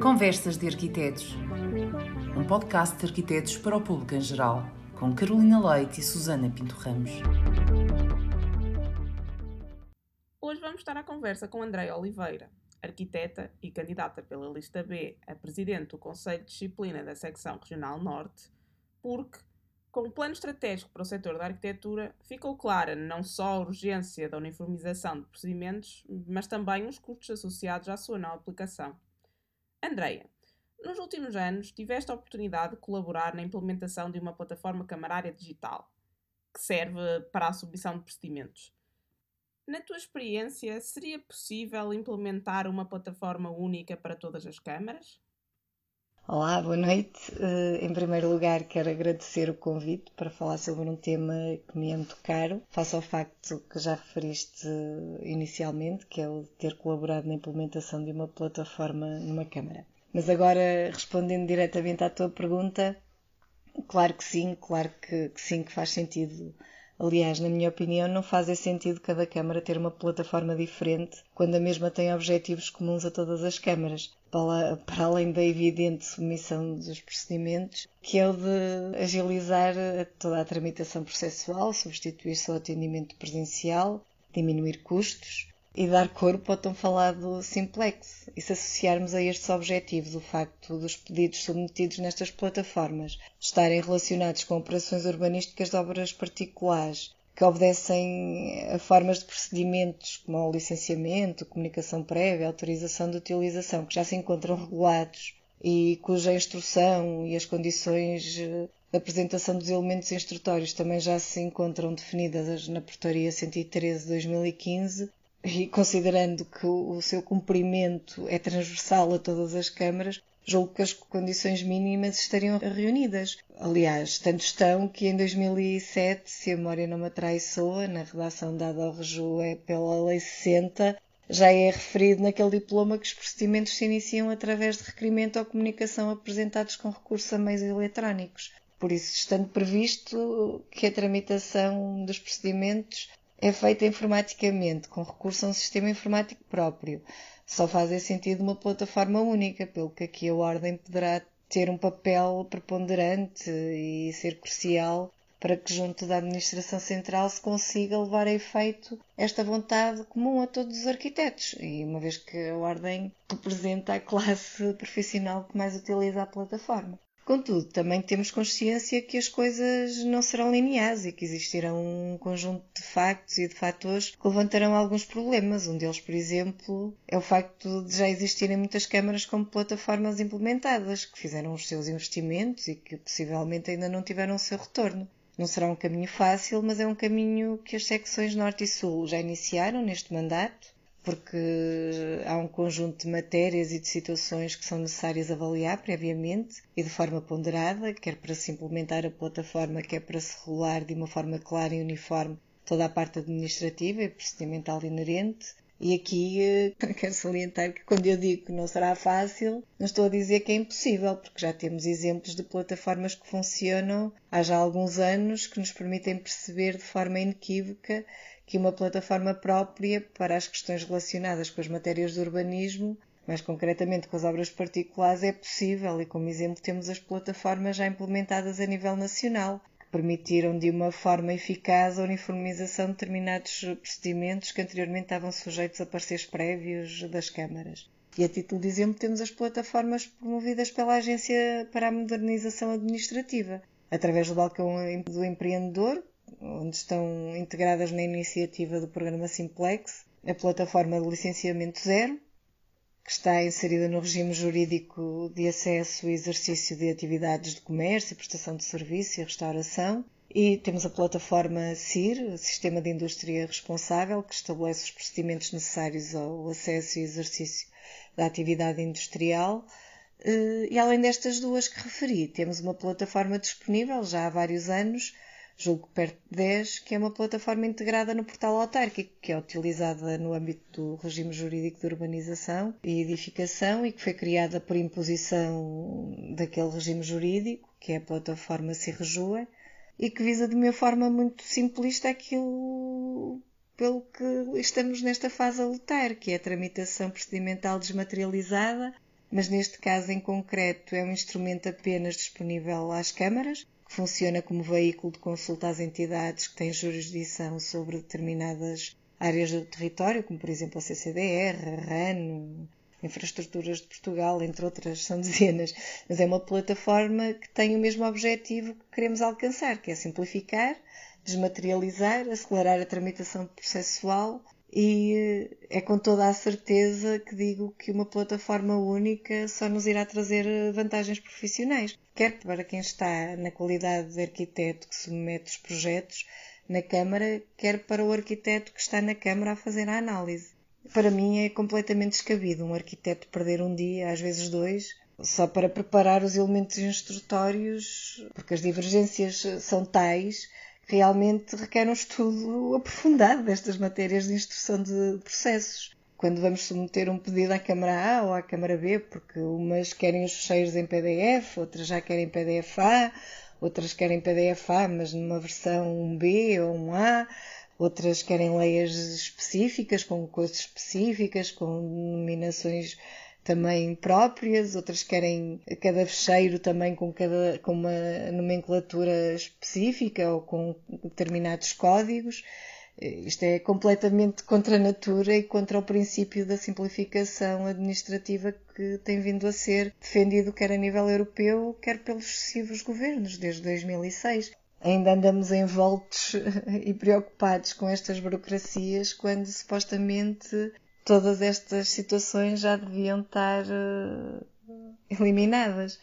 Conversas de Arquitetos. Um podcast de arquitetos para o público em geral, com Carolina Leite e Susana Pinto Ramos. Hoje vamos estar à conversa com Andréia Oliveira, arquiteta e candidata pela lista B a presidente do Conselho de Disciplina da Secção Regional Norte, porque com o plano estratégico para o setor da arquitetura, ficou clara não só a urgência da uniformização de procedimentos, mas também os custos associados à sua não aplicação. Andreia, nos últimos anos tiveste a oportunidade de colaborar na implementação de uma plataforma camarária digital, que serve para a submissão de procedimentos. Na tua experiência, seria possível implementar uma plataforma única para todas as câmaras? Olá, boa noite. Eh, em primeiro lugar, quero agradecer o convite para falar sobre um tema que me é muito caro, face ao facto que já referiste inicialmente, que é o de ter colaborado na implementação de uma plataforma numa Câmara. Mas agora, respondendo diretamente à tua pergunta, claro que sim, claro que, que sim, que faz sentido Aliás, na minha opinião, não faz sentido cada Câmara ter uma plataforma diferente quando a mesma tem objetivos comuns a todas as câmaras, para, além da evidente submissão dos procedimentos, que é o de agilizar toda a tramitação processual, substituir só o atendimento presencial, diminuir custos, e dar corpo ao tão falado simplex. E se associarmos a estes objetivos o facto dos pedidos submetidos nestas plataformas estarem relacionados com operações urbanísticas de obras particulares que obedecem a formas de procedimentos como o licenciamento, comunicação prévia, autorização de utilização, que já se encontram regulados e cuja instrução e as condições de apresentação dos elementos instrutórios também já se encontram definidas na Portaria 113 de 2015, e considerando que o seu cumprimento é transversal a todas as câmaras, julgo que as condições mínimas estariam reunidas. Aliás, tanto estão que em 2007, se a memória não me atraiçoa, na redação dada ao Reju é pela Lei 60, já é referido naquele diploma que os procedimentos se iniciam através de requerimento ou comunicação apresentados com recurso a meios eletrónicos. Por isso, estando previsto que a tramitação dos procedimentos é feita informaticamente, com recurso a um sistema informático próprio. Só faz sentido uma plataforma única, pelo que aqui a Ordem poderá ter um papel preponderante e ser crucial para que, junto da Administração Central, se consiga levar a efeito esta vontade comum a todos os arquitetos, e uma vez que a Ordem representa a classe profissional que mais utiliza a plataforma. Contudo, também temos consciência que as coisas não serão lineares e que existirão um conjunto de factos e de fatores que levantarão alguns problemas. Um deles, por exemplo, é o facto de já existirem muitas câmaras como plataformas implementadas, que fizeram os seus investimentos e que possivelmente ainda não tiveram o seu retorno. Não será um caminho fácil, mas é um caminho que as secções Norte e Sul já iniciaram neste mandato porque há um conjunto de matérias e de situações que são necessárias avaliar previamente e de forma ponderada, quer para se implementar a plataforma, quer para se regular de uma forma clara e uniforme toda a parte administrativa e procedimental inerente. E aqui eh, quero salientar que quando eu digo que não será fácil, não estou a dizer que é impossível, porque já temos exemplos de plataformas que funcionam há já alguns anos que nos permitem perceber de forma inequívoca que uma plataforma própria para as questões relacionadas com as matérias do urbanismo, mais concretamente com as obras particulares, é possível e, como exemplo, temos as plataformas já implementadas a nível nacional, que permitiram de uma forma eficaz a uniformização de determinados procedimentos que anteriormente estavam sujeitos a pareceres prévios das câmaras. E a título de exemplo, temos as plataformas promovidas pela Agência para a Modernização Administrativa, através do Balcão do Empreendedor, onde estão integradas na iniciativa do programa Simplex a plataforma de licenciamento zero, que está inserida no regime jurídico de acesso e exercício de atividades de comércio, prestação de serviço e restauração. E temos a plataforma CIR, Sistema de Indústria Responsável, que estabelece os procedimentos necessários ao acesso e exercício da atividade industrial. Eh, e além destas duas que referi, temos uma plataforma disponível já há vários anos julgo perto de 10, que é uma plataforma integrada no portal autárquico, que é utilizada no âmbito do regime jurídico de urbanização e edificação e que foi criada por imposição daquele regime jurídico, que é a plataforma Cirrejua, e que visa de uma forma muito simplista aquilo pelo que estamos nesta fase a lutar, que é a tramitação procedimental desmaterializada, mas neste caso em concreto é um instrumento apenas disponível às câmaras, funciona como veículo de consulta às entidades que têm jurisdição sobre determinadas áreas do território, como por exemplo a CCDR, a RAN, Infraestruturas de Portugal, entre outras, são dezenas, mas é uma plataforma que tem o mesmo objetivo que queremos alcançar, que é simplificar, desmaterializar, acelerar a tramitação processual e eh, é com toda a certeza que digo que uma plataforma única só nos irá trazer eh, vantagens profissionais, quer para quem está na qualidade de arquiteto que submete os projetos na Câmara, quer para o arquiteto que está na Câmara a fazer a análise. Para mim é completamente descabido um arquiteto perder um dia, às vezes dois, só para preparar os elementos instrutórios, porque as divergências são tais realmente requer um estudo aprofundado destas matérias de instrução de processos. Quando vamos submeter um pedido à Câmara A ou à Câmara B, porque umas querem os fecheiros em PDF, outras já querem PDF A, outras querem PDF A, mas numa versão B ou um A, outras querem leias específicas, com coisas específicas, com nominações também próprias, outras querem cada fecheiro também com, cada, com uma nomenclatura específica ou com determinados códigos. Isto é completamente contra a natura e contra o princípio da simplificação administrativa que tem vindo a ser defendido quer a nível europeu, quer pelos sucessivos governos desde 2006 ainda andamos envoltos e preocupados com estas burocracias quando supostamente todas estas situações já deviam estar uh, eliminadas.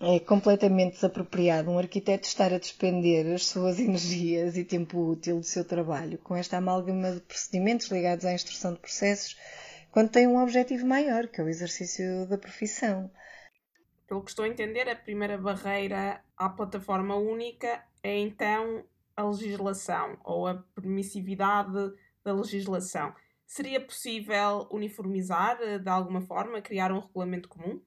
É completamente desapropriado um arquiteto estar a despender as suas energias e tempo útil do seu trabalho com esta amálgama de procedimentos ligados à instrução de processos quando tem um objetivo maior, que é o exercício da profissão. Pelo que estou a entender, a primeira barreira à plataforma única é então a legislação ou a permissividade da legislação. Seria possível uniformizar eh, de alguma forma, criar um regulamento comum?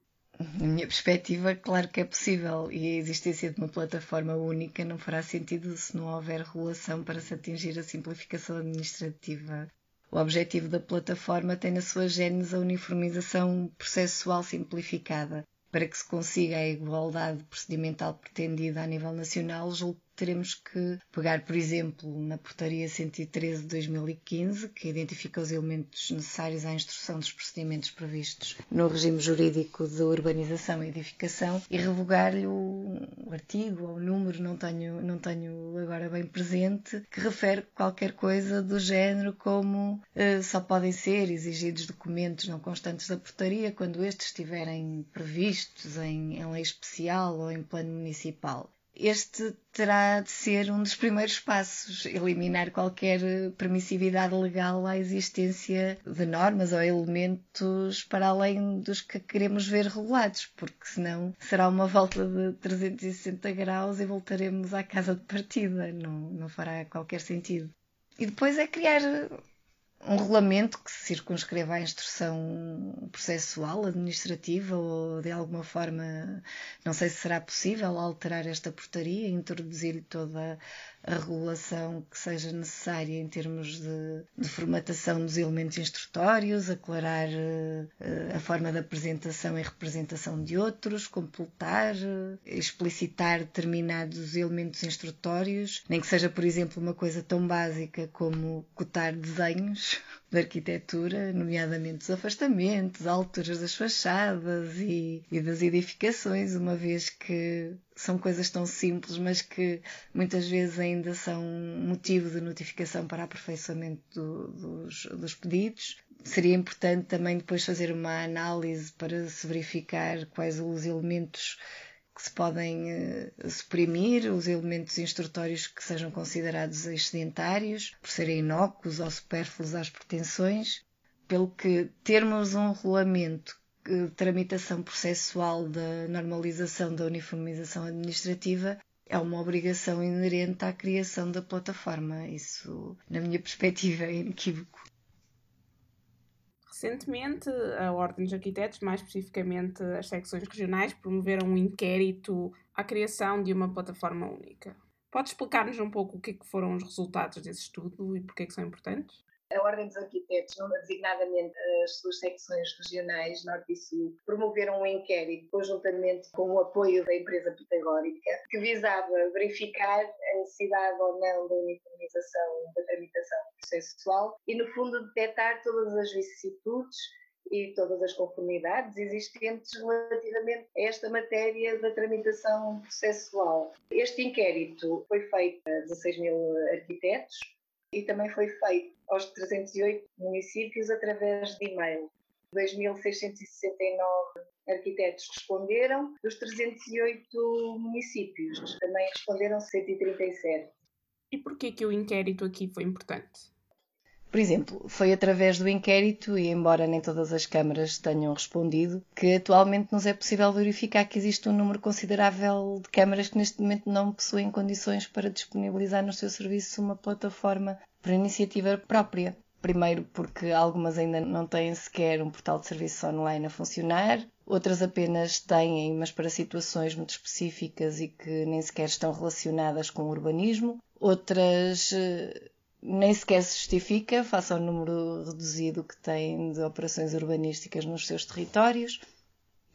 Na minha perspectiva, claro que é possível e a existência de uma plataforma única não fará sentido se não houver regulação para se atingir a simplificação administrativa. O objetivo da plataforma tem na sua gênese a uniformização processual simplificada. Para que se consiga a igualdade procedimental pretendida a nível nacional, julgo teremos que pegar, por exemplo, na Portaria 113 de 2015, que identifica os elementos necessários à instrução dos procedimentos previstos no regime jurídico de urbanização e edificação, e revogar-lhe o artigo ou o número, não tenho, não tenho agora bem presente, que refere qualquer coisa do género como uh, só podem ser exigidos documentos não constantes da portaria quando estes estiverem previstos em, em lei especial ou em plano municipal este terá de ser um dos primeiros passos, eliminar qualquer permissividade legal à existência de normas ou elementos para além dos que queremos ver regulados, porque senão será uma volta de 360 graus e voltaremos à casa de partida, não, não fará qualquer sentido. E depois é criar um regulamento que circunscreva à instrução processual, administrativa ou de alguma forma, não sei se será possível alterar esta portaria, introduzir toda a regulação que seja necessária em termos de, de formatação dos elementos instrutórios, aclarar uh, a forma de apresentação e representação de outros, completar, uh, explicitar determinados elementos instrutórios, nem que seja, por exemplo, uma coisa tão básica como cotar desenhos de arquitetura, nomeadamente os afastamentos, alturas das fachadas e, e das edificações, uma vez que são coisas tão simples, mas que muitas vezes ainda são motivo de notificação para aperfeiçoamento do, dos, dos pedidos. Seria importante também depois fazer uma análise para se verificar quais os elementos que se podem uh, suprimir, os elementos instrutórios que sejam considerados excedentários, por serem inócuos ou supérfluos às pretensões, pelo que termos um regulamento de tramitação processual da normalização da uniformização administrativa é uma obrigação inerente à criação da plataforma. Isso, na minha perspectiva, é inequívoco. Recentemente, a Ordem dos Arquitetos, mais especificamente as secções regionais, promoveram um inquérito à criação de uma plataforma única. Pode explicar-nos um pouco o que, é que foram os resultados desse estudo e porque é que são importantes? A Ordem dos Arquitetos, designadamente as suas secções regionais, Norte e Sul, promoveram um inquérito conjuntamente com o apoio da empresa Pitagórica, que visava verificar a necessidade ou não da uniformização da tramitação processual e, no fundo, detectar todas as vicissitudes e todas as conformidades existentes relativamente a esta matéria da tramitação processual. Este inquérito foi feito a 16 mil arquitetos e também foi feito aos 308 municípios através de e-mail. 2.669 arquitetos responderam, dos 308 municípios também responderam 137. E por que que o inquérito aqui foi importante? Por exemplo, foi através do inquérito, e embora nem todas as câmaras tenham respondido, que atualmente nos é possível verificar que existe um número considerável de câmaras que neste momento não possuem condições para disponibilizar no seu serviço uma plataforma por iniciativa própria. Primeiro, porque algumas ainda não têm sequer um portal de serviço online a funcionar, outras apenas têm, mas para situações muito específicas e que nem sequer estão relacionadas com o urbanismo, outras eh, nem sequer se justifica, face ao número reduzido que têm de operações urbanísticas nos seus territórios.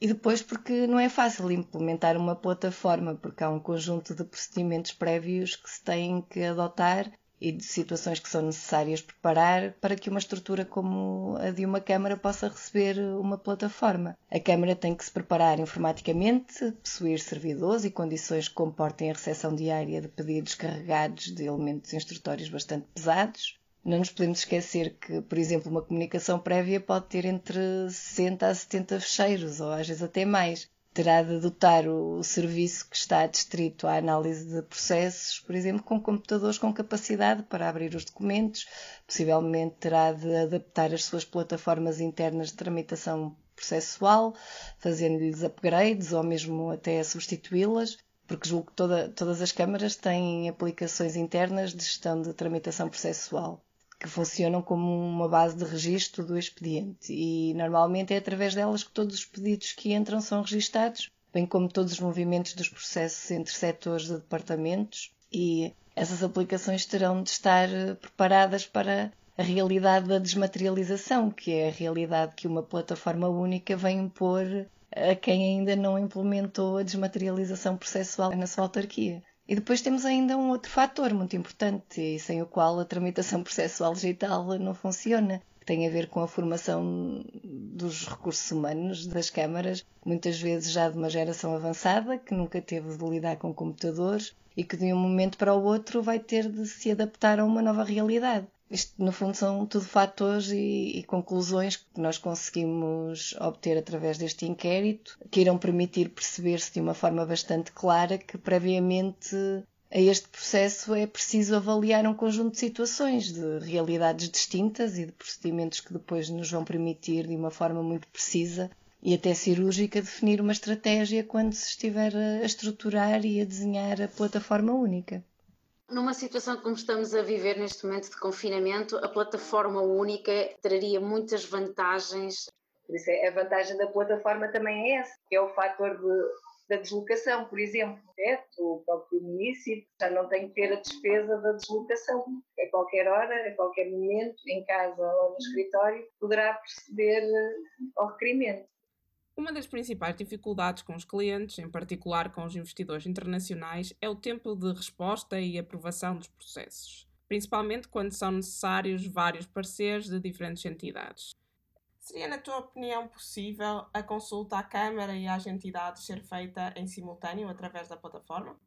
E depois porque não é fácil implementar uma plataforma, porque há um conjunto de procedimentos prévios que se têm que adotar e de situações que são necessárias preparar para que uma estrutura como a de uma Câmara possa receber uma plataforma. A Câmara tem que se preparar informaticamente, possuir servidores e condições que comportem a recepção diária de pedidos carregados de elementos instrutórios bastante pesados. Não nos podemos esquecer que, por exemplo, uma comunicação prévia pode ter entre 60 a 70 fecheiros, ou às vezes até mais terá de dotar o serviço que está distrito à análise de processos, por exemplo, com computadores com capacidade para abrir os documentos, possivelmente terá de adaptar as suas plataformas internas de tramitação processual, fazendo-lhes upgrades ou mesmo até substituí-las, porque julgo que toda, todas as câmaras têm aplicações internas de gestão de tramitação processual que funcionam como uma base de registro do expediente e normalmente é através delas que todos os pedidos que entram são registados, bem como todos os movimentos dos processos entre setores de departamentos e essas aplicações terão de estar eh, preparadas para a realidade da desmaterialização, que é a realidade que uma plataforma única vem impor a quem ainda não implementou a desmaterialização processual na sua autarquia. E depois temos ainda um outro fator muito importante e sem o qual a tramitação processual digital não funciona, que tem a ver com a formação dos recursos humanos das câmaras, muitas vezes já de uma geração avançada, que nunca teve de lidar com computadores e que de um momento para o outro vai ter de se adaptar a uma nova realidade. Isto, no fundo, são tudo fatores e, e, conclusões que nós conseguimos obter através deste inquérito, que irão permitir perceber-se de uma forma bastante clara que, previamente a este processo, é preciso avaliar um conjunto de situações, de realidades distintas e de procedimentos que depois nos vão permitir, de uma forma muito precisa e até cirúrgica, definir uma estratégia quando se estiver a estruturar e a desenhar a plataforma única. Numa situação como estamos a viver neste momento de confinamento, a plataforma única traria muitas vantagens. Por isso, a vantagem da plataforma também é essa, que é o fator de, da deslocação, por exemplo. É, o próprio município já não tem que ter a despesa da deslocação. A qualquer hora, a qualquer momento, em casa ou no escritório, poderá proceder ao requerimento. Uma das principais dificuldades com os clientes, em particular com os investidores internacionais, é o tempo de resposta e aprovação dos processos, principalmente quando são necessários vários pareceres de diferentes entidades. Seria, na tua opinião, possível a consulta à Câmara e às entidades ser feita em simultâneo através da plataforma?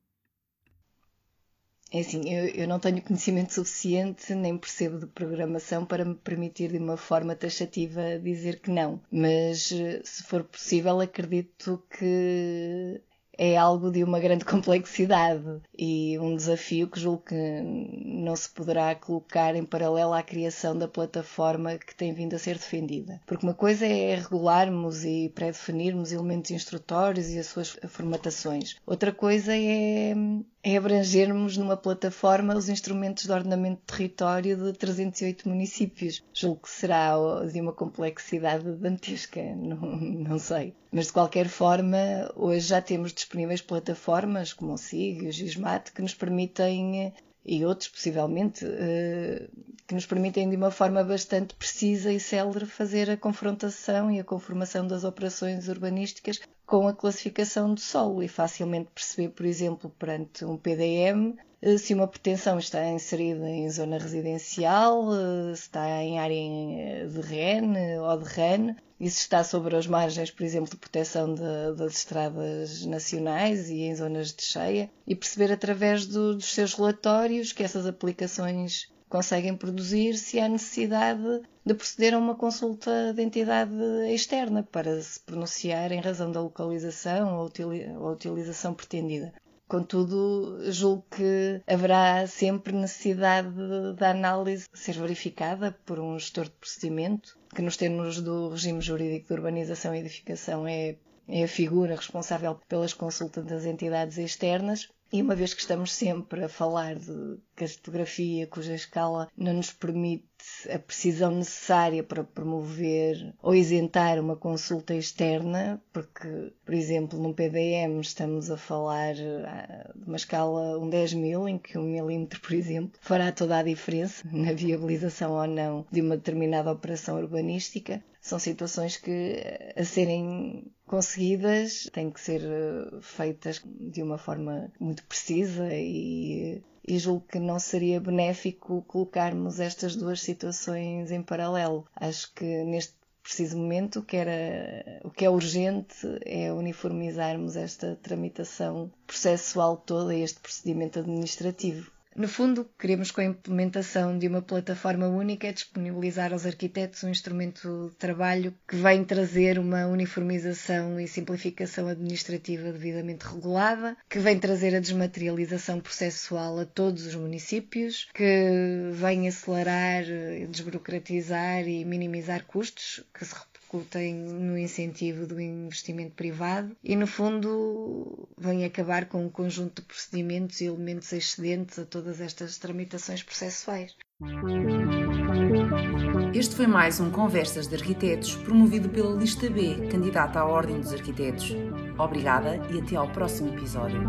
É assim, eu, eu, não tenho conhecimento suficiente, nem percebo de programação para me permitir de uma forma taxativa dizer que não. Mas eh, se for possível, acredito que é algo de uma grande complexidade e um desafio que julgo que não se poderá colocar em paralelo à criação da plataforma que tem vindo a ser defendida. Porque uma coisa é regularmos e pré-definirmos elementos instrutórios e as suas formatações. Outra coisa é é abrangermos numa plataforma os instrumentos de ordenamento de território de 308 municípios. Julgo que será de uma complexidade dantesca, não, não sei. Mas de qualquer forma, hoje já temos disponíveis plataformas como o SIG e o GISMAT que nos permitem e outros possivelmente, eh, que nos permitem de uma forma bastante precisa e célere fazer a confrontação e a conformação das operações urbanísticas com a classificação do solo e facilmente perceber, por exemplo, perante um PDM, eh, se uma pretensão está inserida em zona residencial, eh, se está em área de REN ou de REN, e se está sobre as margens, por exemplo, de proteção de, das estradas nacionais e em zonas de cheia, e perceber através do, dos seus relatórios que essas aplicações conseguem produzir se há necessidade de proceder a uma consulta de entidade externa para se pronunciar em razão da localização ou utilização pretendida. Contudo, julgo que haverá sempre necessidade da análise ser verificada por um gestor de procedimento, que nos termos do regime jurídico de urbanização e edificação é, é a figura responsável pelas consultas das entidades externas, e uma vez que estamos sempre a falar de cartografia cuja escala não nos permite a precisão necessária para promover ou isentar uma consulta externa, porque, por exemplo, num PDM estamos a falar ah, de uma escala um 10 mil, em que um milímetro, por exemplo, fará toda a diferença na viabilização ou não de uma determinada operação urbanística. São situações que, a serem conseguidas, têm que ser ah, feitas de uma forma muito precisa e e julgo que não seria benéfico colocarmos estas duas situações em paralelo. Acho que neste preciso momento o que, era, o que é urgente é uniformizarmos esta tramitação processual toda, este procedimento administrativo. No fundo, queremos com a implementação de uma plataforma única disponibilizar aos arquitetos um instrumento de trabalho que vem trazer uma uniformização e simplificação administrativa devidamente regulada, que vem trazer a desmaterialização processual a todos os municípios, que vem acelerar, desburocratizar e minimizar custos que se repercutem no incentivo do investimento privado e, no fundo, vem acabar com um conjunto de procedimentos e elementos excedentes a todas estas tramitações processuais. Este foi mais um Conversas de Arquitetos promovido pela Lista B, candidata à Ordem dos Arquitetos. Obrigada e até ao próximo episódio.